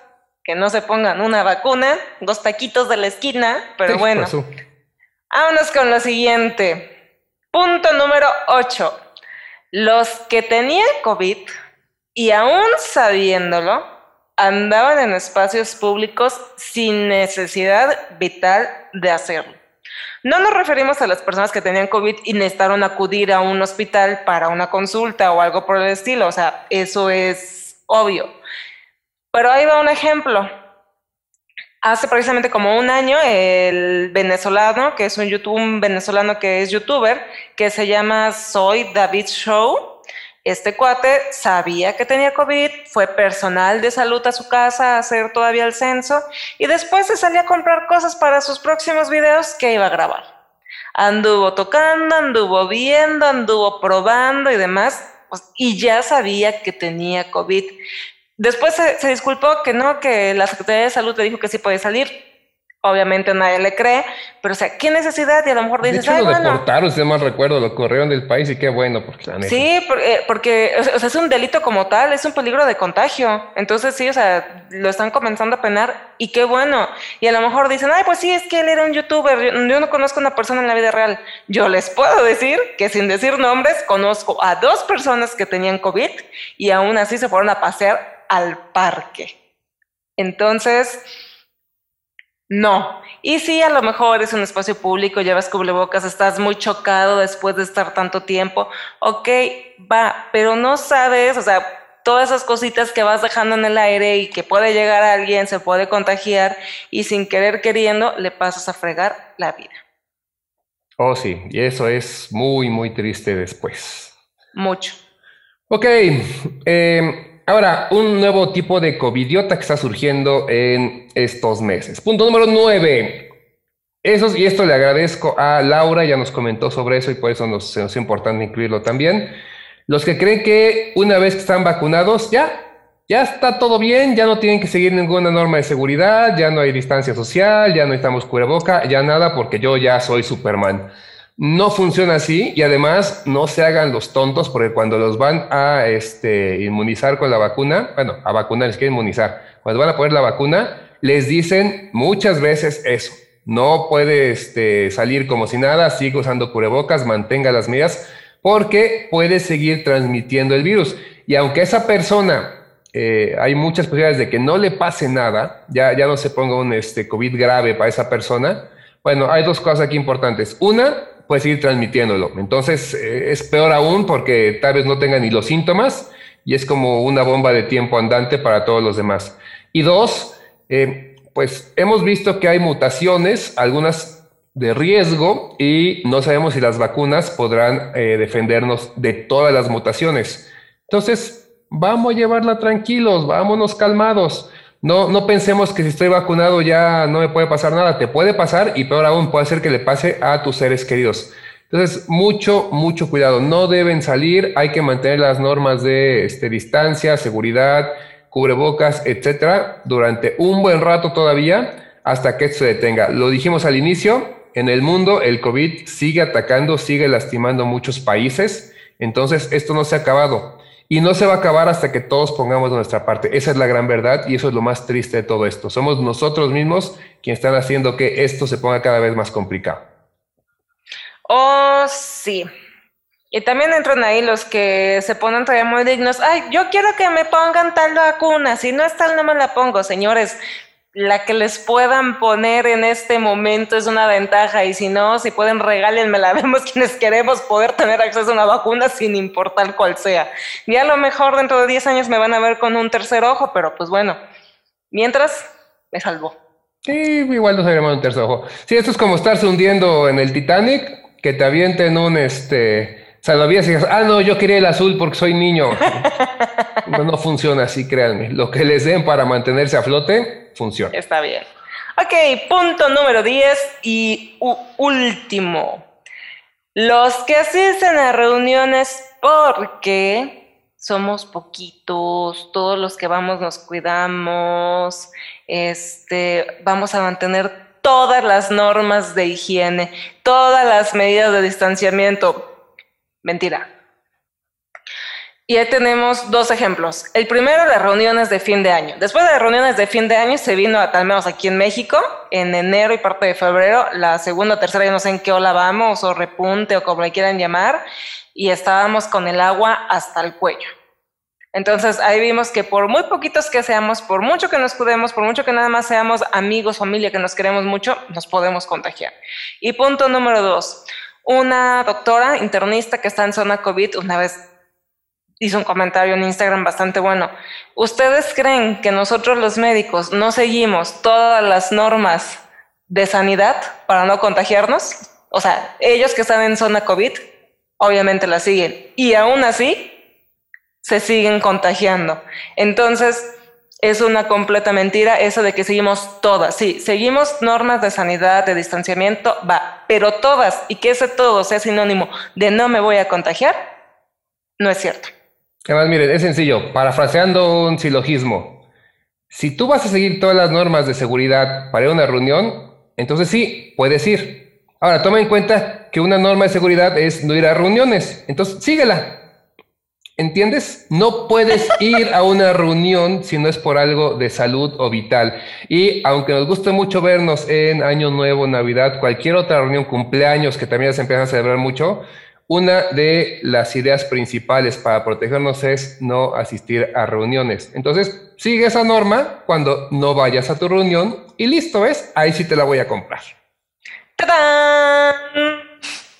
que no se pongan una vacuna, dos taquitos de la esquina, pero bueno. Vámonos con lo siguiente. Punto número 8. Los que tenían COVID y aún sabiéndolo, andaban en espacios públicos sin necesidad vital de hacerlo. No nos referimos a las personas que tenían COVID y necesitaron acudir a un hospital para una consulta o algo por el estilo, o sea, eso es obvio. Pero ahí va un ejemplo. Hace precisamente como un año, el venezolano, que es un, YouTube, venezolano que es youtuber, que se llama Soy David Show, este cuate sabía que tenía COVID, fue personal de salud a su casa a hacer todavía el censo y después se salía a comprar cosas para sus próximos videos que iba a grabar. Anduvo tocando, anduvo viendo, anduvo probando y demás, pues, y ya sabía que tenía COVID. Después se, disculpó que no, que la Secretaría de Salud le dijo que sí puede salir. Obviamente nadie le cree, pero o sea, ¿qué necesidad? Y a lo mejor dices, de hecho, lo deportaron, si más recuerdo, lo corrieron del país y qué bueno, porque Sí, porque, porque o sea, es un delito como tal, es un peligro de contagio. Entonces sí, o sea, lo están comenzando a penar y qué bueno. Y a lo mejor dicen, ay, pues sí, es que él era un youtuber, yo, yo no conozco a una persona en la vida real. Yo les puedo decir que sin decir nombres, conozco a dos personas que tenían COVID y aún así se fueron a pasear al parque. Entonces, no. Y si a lo mejor es un espacio público, llevas cubrebocas, estás muy chocado después de estar tanto tiempo, ok, va, pero no sabes, o sea, todas esas cositas que vas dejando en el aire y que puede llegar a alguien, se puede contagiar y sin querer queriendo le pasas a fregar la vida. Oh, sí, y eso es muy, muy triste después. Mucho. Ok, eh, Ahora, un nuevo tipo de covidiota que está surgiendo en estos meses. Punto número nueve. Eso, y esto le agradezco a Laura, ya nos comentó sobre eso y por eso nos, nos es importante incluirlo también. Los que creen que una vez que están vacunados, ya, ya está todo bien, ya no tienen que seguir ninguna norma de seguridad, ya no hay distancia social, ya no estamos cubreboca, ya nada, porque yo ya soy Superman. No funciona así y además no se hagan los tontos porque cuando los van a este, inmunizar con la vacuna, bueno, a vacunar, es que inmunizar, cuando van a poner la vacuna, les dicen muchas veces eso. No puede este, salir como si nada, sigue usando cubrebocas, mantenga las medidas, porque puede seguir transmitiendo el virus. Y aunque esa persona, eh, hay muchas posibilidades de que no le pase nada, ya, ya no se ponga un este, COVID grave para esa persona, bueno, hay dos cosas aquí importantes. Una, puede seguir transmitiéndolo. Entonces eh, es peor aún porque tal vez no tenga ni los síntomas y es como una bomba de tiempo andante para todos los demás. Y dos, eh, pues hemos visto que hay mutaciones, algunas de riesgo y no sabemos si las vacunas podrán eh, defendernos de todas las mutaciones. Entonces, vamos a llevarla tranquilos, vámonos calmados. No, no pensemos que si estoy vacunado ya no me puede pasar nada. Te puede pasar y peor aún puede ser que le pase a tus seres queridos. Entonces, mucho, mucho cuidado. No deben salir. Hay que mantener las normas de este, distancia, seguridad, cubrebocas, etcétera, durante un buen rato todavía hasta que esto se detenga. Lo dijimos al inicio. En el mundo, el COVID sigue atacando, sigue lastimando muchos países. Entonces, esto no se ha acabado. Y no se va a acabar hasta que todos pongamos nuestra parte. Esa es la gran verdad y eso es lo más triste de todo esto. Somos nosotros mismos quienes están haciendo que esto se ponga cada vez más complicado. Oh, sí. Y también entran ahí los que se ponen todavía muy dignos. Ay, yo quiero que me pongan tal vacuna. Si no es tal, no me la pongo. Señores, la que les puedan poner en este momento es una ventaja y si no, si pueden regálenme la vemos quienes queremos poder tener acceso a una vacuna sin importar cuál sea. Y a lo mejor dentro de 10 años me van a ver con un tercer ojo, pero pues bueno, mientras me salvó. Sí, igual no sabríamos un tercer ojo. Sí, esto es como estarse hundiendo en el Titanic, que te avienten un este salvavidas y digas, ah, no, yo quería el azul porque soy niño. no, funciona así, créanme. Lo que les den para mantenerse a flote, funciona. Está bien. Ok, punto número 10 y último. Los que asisten a reuniones porque somos poquitos, todos los que vamos nos cuidamos, este, vamos a mantener todas las normas de higiene, todas las medidas de distanciamiento. Mentira, y ahí tenemos dos ejemplos. El primero, las reuniones de fin de año. Después de las reuniones de fin de año, se vino, al menos aquí en México, en enero y parte de febrero, la segunda o tercera, yo no sé en qué ola vamos, o repunte, o como le quieran llamar, y estábamos con el agua hasta el cuello. Entonces ahí vimos que por muy poquitos que seamos, por mucho que nos cuidemos, por mucho que nada más seamos amigos, familia, que nos queremos mucho, nos podemos contagiar. Y punto número dos, una doctora internista que está en zona COVID, una vez hizo un comentario en Instagram bastante bueno. ¿Ustedes creen que nosotros los médicos no seguimos todas las normas de sanidad para no contagiarnos? O sea, ellos que están en zona COVID, obviamente la siguen. Y aún así, se siguen contagiando. Entonces, es una completa mentira eso de que seguimos todas. Sí, seguimos normas de sanidad, de distanciamiento, va, pero todas, y que ese todo sea sinónimo de no me voy a contagiar, no es cierto. Además, miren, es sencillo, parafraseando un silogismo. Si tú vas a seguir todas las normas de seguridad para ir a una reunión, entonces sí, puedes ir. Ahora, toma en cuenta que una norma de seguridad es no ir a reuniones, entonces síguela. ¿Entiendes? No puedes ir a una reunión si no es por algo de salud o vital. Y aunque nos guste mucho vernos en Año Nuevo, Navidad, cualquier otra reunión, cumpleaños que también se empiezan a celebrar mucho, una de las ideas principales para protegernos es no asistir a reuniones. Entonces, sigue esa norma cuando no vayas a tu reunión y listo, ¿ves? Ahí sí te la voy a comprar.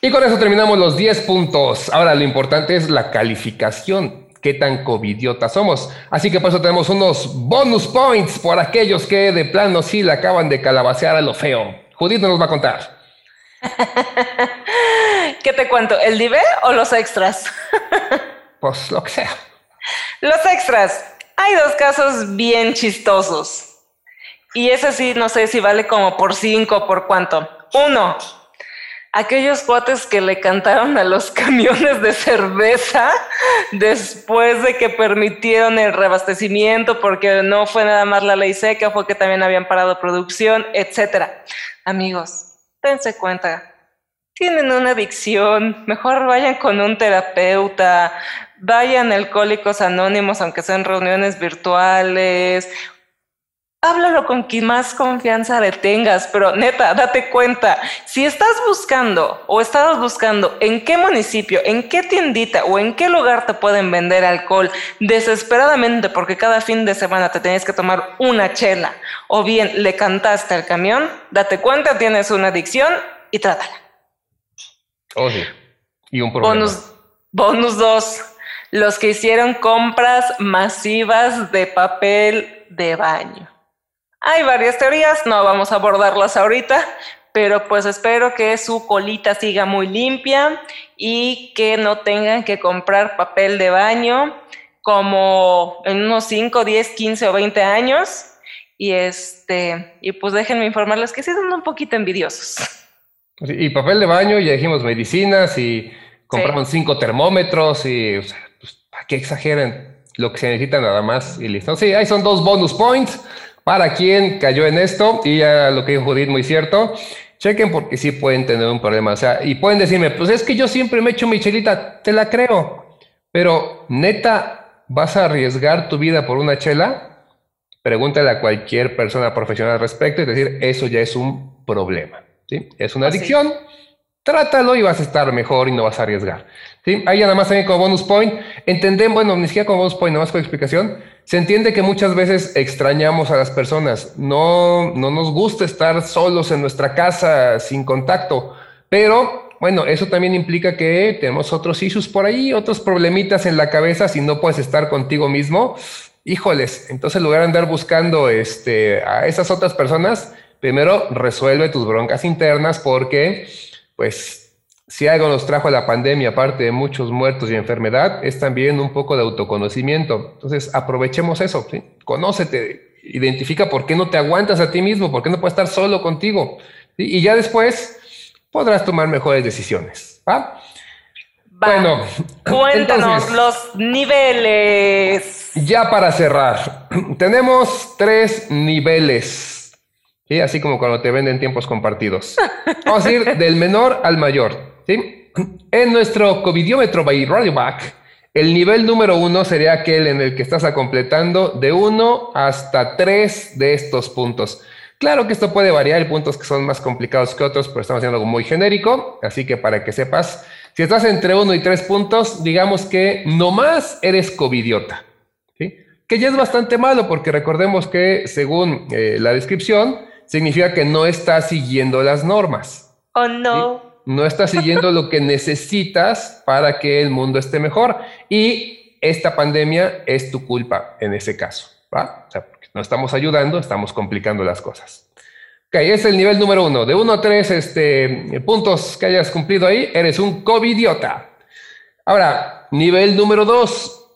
Y con eso terminamos los 10 puntos. Ahora lo importante es la calificación. Qué tan covidiota somos. Así que por eso tenemos unos bonus points por aquellos que de plano sí le acaban de calabacear a lo feo. Judith nos va a contar. ¿Qué te cuento? ¿El dive o los extras? pues lo que sea. Los extras. Hay dos casos bien chistosos. Y ese sí, no sé si vale como por cinco, por cuánto. Uno, aquellos cuates que le cantaron a los camiones de cerveza después de que permitieron el reabastecimiento porque no fue nada más la ley seca, fue que también habían parado producción, etcétera. Amigos, dense cuenta, tienen una adicción, mejor vayan con un terapeuta, vayan alcohólicos anónimos, aunque sean reuniones virtuales, háblalo con quien más confianza le tengas, pero neta, date cuenta, si estás buscando o estabas buscando en qué municipio, en qué tiendita o en qué lugar te pueden vender alcohol desesperadamente porque cada fin de semana te tenías que tomar una chela o bien le cantaste al camión, date cuenta, tienes una adicción y trátala. Oh. Y un problema. Bonus, bonus dos, los que hicieron compras masivas de papel de baño. Hay varias teorías, no vamos a abordarlas ahorita, pero pues espero que su colita siga muy limpia y que no tengan que comprar papel de baño como en unos 5, 10, 15 o 20 años. Y este, y pues déjenme informarles que sí son un poquito envidiosos. Y papel de baño, ya dijimos medicinas y compramos cinco termómetros y o sea, pues, ¿para qué exageren? Lo que se necesita nada más y listo. Sí, ahí son dos bonus points para quien cayó en esto, y ya lo que dijo Judith, muy cierto, chequen porque sí pueden tener un problema. O sea, y pueden decirme, pues es que yo siempre me echo mi chelita, te la creo, pero neta, ¿vas a arriesgar tu vida por una chela? Pregúntale a cualquier persona profesional al respecto y decir, eso ya es un problema. ¿Sí? Es una adicción trátalo y vas a estar mejor y no vas a arriesgar. ¿sí? Ahí nada más también como bonus point, entendemos, bueno, ni siquiera como bonus point, nada más con explicación, se entiende que muchas veces extrañamos a las personas, no, no nos gusta estar solos en nuestra casa sin contacto, pero bueno, eso también implica que tenemos otros issues por ahí, otros problemitas en la cabeza si no puedes estar contigo mismo. Híjoles, entonces en lugar de andar buscando este, a esas otras personas, primero resuelve tus broncas internas porque pues si algo nos trajo a la pandemia, aparte de muchos muertos y enfermedad, es también un poco de autoconocimiento. Entonces, aprovechemos eso, ¿sí? Conócete, identifica por qué no te aguantas a ti mismo, por qué no puedes estar solo contigo. Y ya después podrás tomar mejores decisiones. ¿va? Bueno, cuéntanos los niveles. Ya para cerrar, tenemos tres niveles ¿sí? Así como cuando te venden tiempos compartidos. Vamos a ir del menor al mayor, ¿sí? En nuestro covidiómetro by RadioBack, el nivel número uno sería aquel en el que estás completando de uno hasta tres de estos puntos. Claro que esto puede variar, hay puntos que son más complicados que otros, pero estamos haciendo algo muy genérico, así que para que sepas, si estás entre uno y tres puntos, digamos que nomás eres covidiota, ¿sí? que ya es bastante malo porque recordemos que según eh, la descripción, significa que no estás siguiendo las normas. Oh, no. No estás siguiendo lo que necesitas para que el mundo esté mejor. Y esta pandemia es tu culpa en ese caso. ¿va? O sea, porque no estamos ayudando, estamos complicando las cosas. Ok, es el nivel número uno. De uno a tres este, puntos que hayas cumplido ahí, eres un covidiota. Ahora, nivel número dos.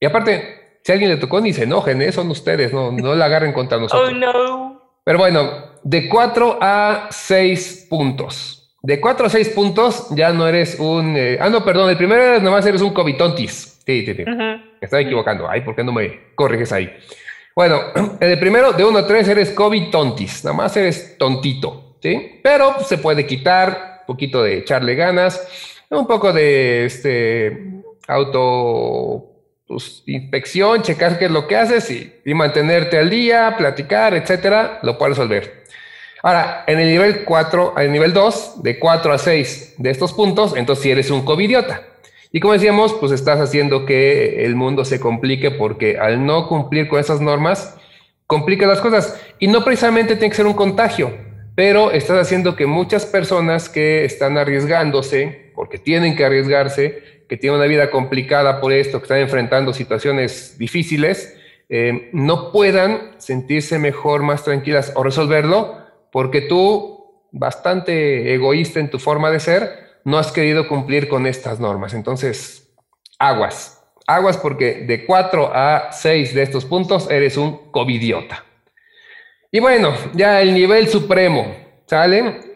Y aparte, si a alguien le tocó, ni se enojen, ¿eh? son ustedes, no, no la agarren contra oh, nosotros. Oh, no. Pero bueno, de 4 a 6 puntos. De 4 a 6 puntos ya no eres un... Eh, ah, no, perdón, el primero nada nomás eres un covitontis. Sí, sí, sí. Me estaba equivocando. Ay, ¿por qué no me corriges ahí? Bueno, en el primero, de 1 a 3, eres covitontis. Nada más eres tontito, ¿sí? Pero se puede quitar, un poquito de echarle ganas, un poco de este auto pues, inspección, checar qué es lo que haces y, mantenerte al día, platicar, etcétera, lo puedes resolver. Ahora, en el nivel 4, en el nivel 2, de 4 a 6 de estos puntos, entonces si eres un covidiota. Y como decíamos, pues estás haciendo que el mundo se complique porque al no cumplir con esas normas, complica las cosas. Y no precisamente tiene que ser un contagio, pero estás haciendo que muchas personas que están arriesgándose, porque tienen que arriesgarse, que tienen una vida complicada por esto, que están enfrentando situaciones difíciles, eh, no puedan sentirse mejor, más tranquilas o resolverlo, porque tú, bastante egoísta en tu forma de ser, no has querido cumplir con estas normas. Entonces, aguas, aguas porque de 4 a 6 de estos puntos eres un covidiota. Y bueno, ya el nivel supremo, ¿sale?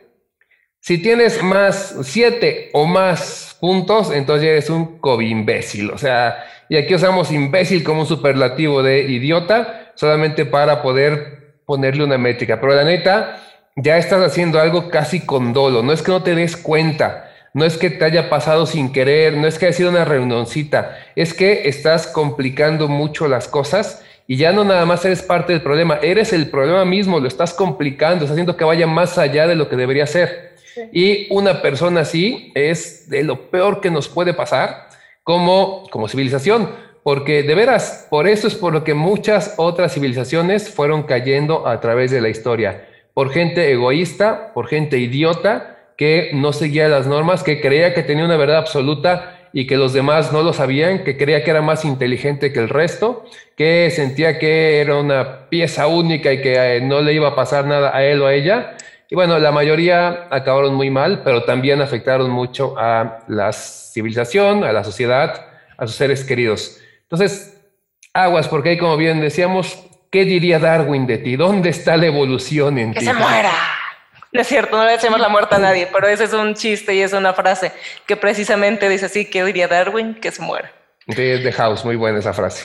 Si tienes más siete o más puntos, entonces eres un COVID imbécil. O sea, y aquí usamos imbécil como un superlativo de idiota, solamente para poder ponerle una métrica. Pero la neta, ya estás haciendo algo casi con dolo. No es que no te des cuenta, no es que te haya pasado sin querer, no es que haya sido una reunioncita, es que estás complicando mucho las cosas y ya no nada más eres parte del problema, eres el problema mismo, lo estás complicando, estás haciendo que vaya más allá de lo que debería ser. Y una persona así es de lo peor que nos puede pasar como, como civilización, porque de veras, por eso es por lo que muchas otras civilizaciones fueron cayendo a través de la historia, por gente egoísta, por gente idiota, que no seguía las normas, que creía que tenía una verdad absoluta y que los demás no lo sabían, que creía que era más inteligente que el resto, que sentía que era una pieza única y que eh, no le iba a pasar nada a él o a ella. Y bueno, la mayoría acabaron muy mal, pero también afectaron mucho a la civilización, a la sociedad, a sus seres queridos. Entonces, aguas, porque ahí como bien decíamos, ¿qué diría Darwin de ti? ¿Dónde está la evolución en ti? Que se muera. No es cierto, no le decimos la muerte a nadie, pero ese es un chiste y es una frase que precisamente dice así, ¿qué diría Darwin? Que se muera. De House, muy buena esa frase.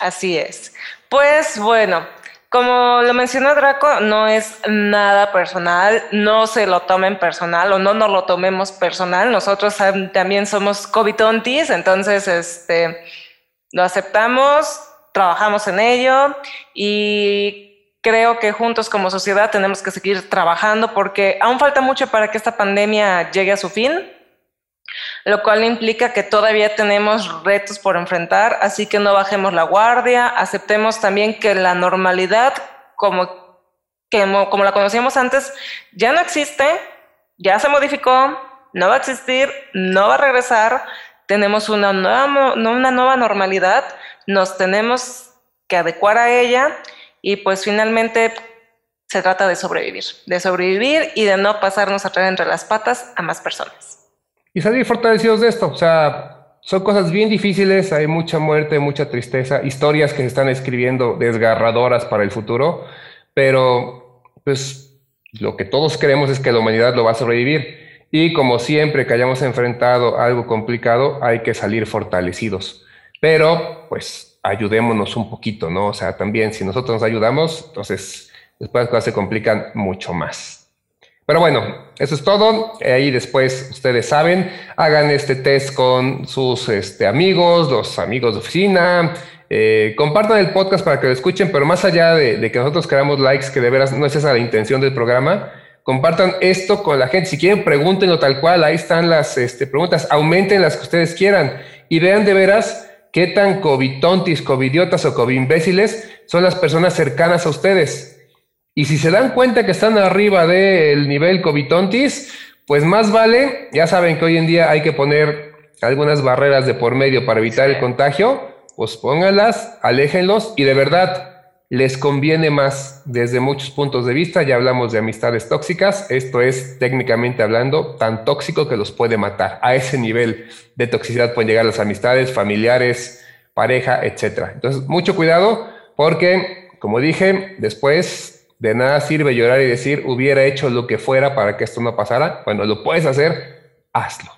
Así es. Pues bueno, como lo mencionó Draco, no es nada personal, no se lo tomen personal o no nos lo tomemos personal. Nosotros también somos COVID tontis, entonces este, lo aceptamos, trabajamos en ello y creo que juntos como sociedad tenemos que seguir trabajando porque aún falta mucho para que esta pandemia llegue a su fin lo cual implica que todavía tenemos retos por enfrentar, así que no bajemos la guardia, aceptemos también que la normalidad como, como la conocíamos antes ya no existe, ya se modificó, no va a existir, no va a regresar, tenemos una nueva, una nueva normalidad, nos tenemos que adecuar a ella y pues finalmente se trata de sobrevivir, de sobrevivir y de no pasarnos a traer entre las patas a más personas y salir fortalecidos de esto. O sea, son cosas bien difíciles, hay mucha muerte, mucha tristeza, historias que se están escribiendo desgarradoras para el futuro, pero pues lo que todos creemos es que la humanidad lo va a sobrevivir. Y como siempre que hayamos enfrentado algo complicado, hay que salir fortalecidos. Pero pues ayudémonos un poquito, ¿no? O sea, también si nosotros nos ayudamos, entonces después las cosas se complican mucho más. Pero bueno, eso es todo. Ahí después ustedes saben, hagan este test con sus este, amigos, los amigos de oficina. Eh, compartan el podcast para que lo escuchen, pero más allá de, que nosotros queramos likes, que de veras no es esa la intención del programa, compartan esto con la gente. Si quieren, pregúntenlo tal cual. Ahí están las este, preguntas. Aumenten las que ustedes quieran y vean de veras qué tan covitontis, covidiotas o covimbéciles son las personas cercanas a ustedes. Y si se dan cuenta que están arriba del nivel Covitontis, pues más vale, ya saben que hoy en día hay que poner algunas barreras de por medio para evitar el contagio, pues pónganlas, aléjenlos y de verdad les conviene más desde muchos puntos de vista. Ya hablamos de amistades tóxicas, esto es técnicamente hablando tan tóxico que los puede matar. A ese nivel de toxicidad pueden llegar las amistades, familiares, pareja, etc. Entonces, mucho cuidado porque, como dije, después de nada sirve llorar y decir, hubiera hecho lo que fuera para que esto no pasara. Bueno, lo puedes hacer, hazlo.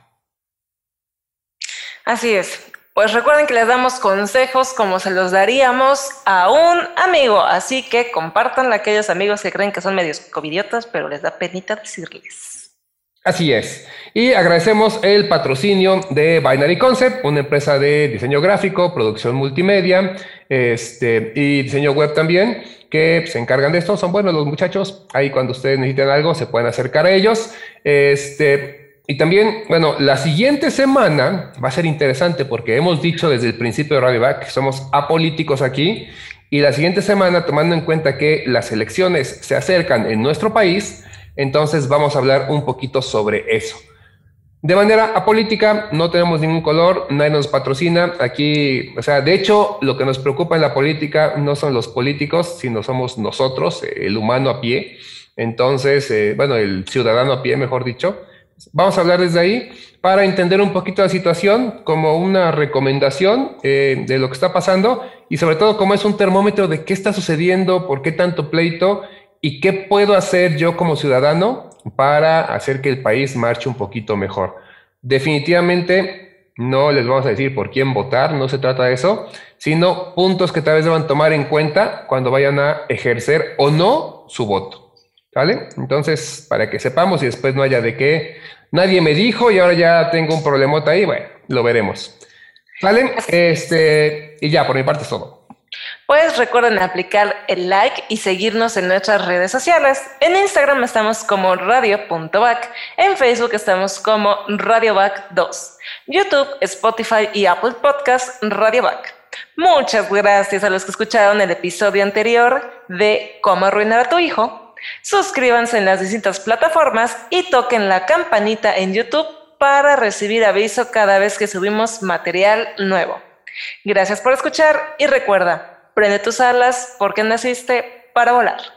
Así es. Pues recuerden que les damos consejos como se los daríamos a un amigo. Así que compartan a aquellos amigos que creen que son medios covidiotas, pero les da penita decirles. Así es. Y agradecemos el patrocinio de Binary Concept, una empresa de diseño gráfico, producción multimedia este, y diseño web también, que se encargan de esto. Son buenos los muchachos. Ahí cuando ustedes necesiten algo, se pueden acercar a ellos. Este, y también, bueno, la siguiente semana va a ser interesante porque hemos dicho desde el principio de Radio Back que somos apolíticos aquí. Y la siguiente semana, tomando en cuenta que las elecciones se acercan en nuestro país, entonces vamos a hablar un poquito sobre eso. De manera apolítica, no tenemos ningún color, nadie nos patrocina. Aquí, o sea, de hecho, lo que nos preocupa en la política no son los políticos, sino somos nosotros, el humano a pie. Entonces, eh, bueno, el ciudadano a pie, mejor dicho. Vamos a hablar desde ahí para entender un poquito la situación como una recomendación eh, de lo que está pasando y sobre todo como es un termómetro de qué está sucediendo, por qué tanto pleito ¿Y qué puedo hacer yo como ciudadano para hacer que el país marche un poquito mejor. Definitivamente no les vamos a decir por quién votar, no se trata de eso, sino puntos que tal vez deban tomar en cuenta cuando vayan a ejercer o no su voto. ¿Vale? Entonces, para que sepamos y después no haya de qué nadie me dijo y ahora ya tengo un problemota ahí, bueno, lo veremos. ¿Vale? Este, y ya, por mi parte es todo. Pues recuerden aplicar el like y seguirnos en nuestras redes sociales. En Instagram estamos como radio.back, en Facebook estamos como radioback2, YouTube, Spotify y Apple Podcast Radioback. Muchas gracias a los que escucharon el episodio anterior de Cómo arruinar a tu hijo. Suscríbanse en las distintas plataformas y toquen la campanita en YouTube para recibir aviso cada vez que subimos material nuevo. Gracias por escuchar y recuerda, prende tus alas porque naciste para volar.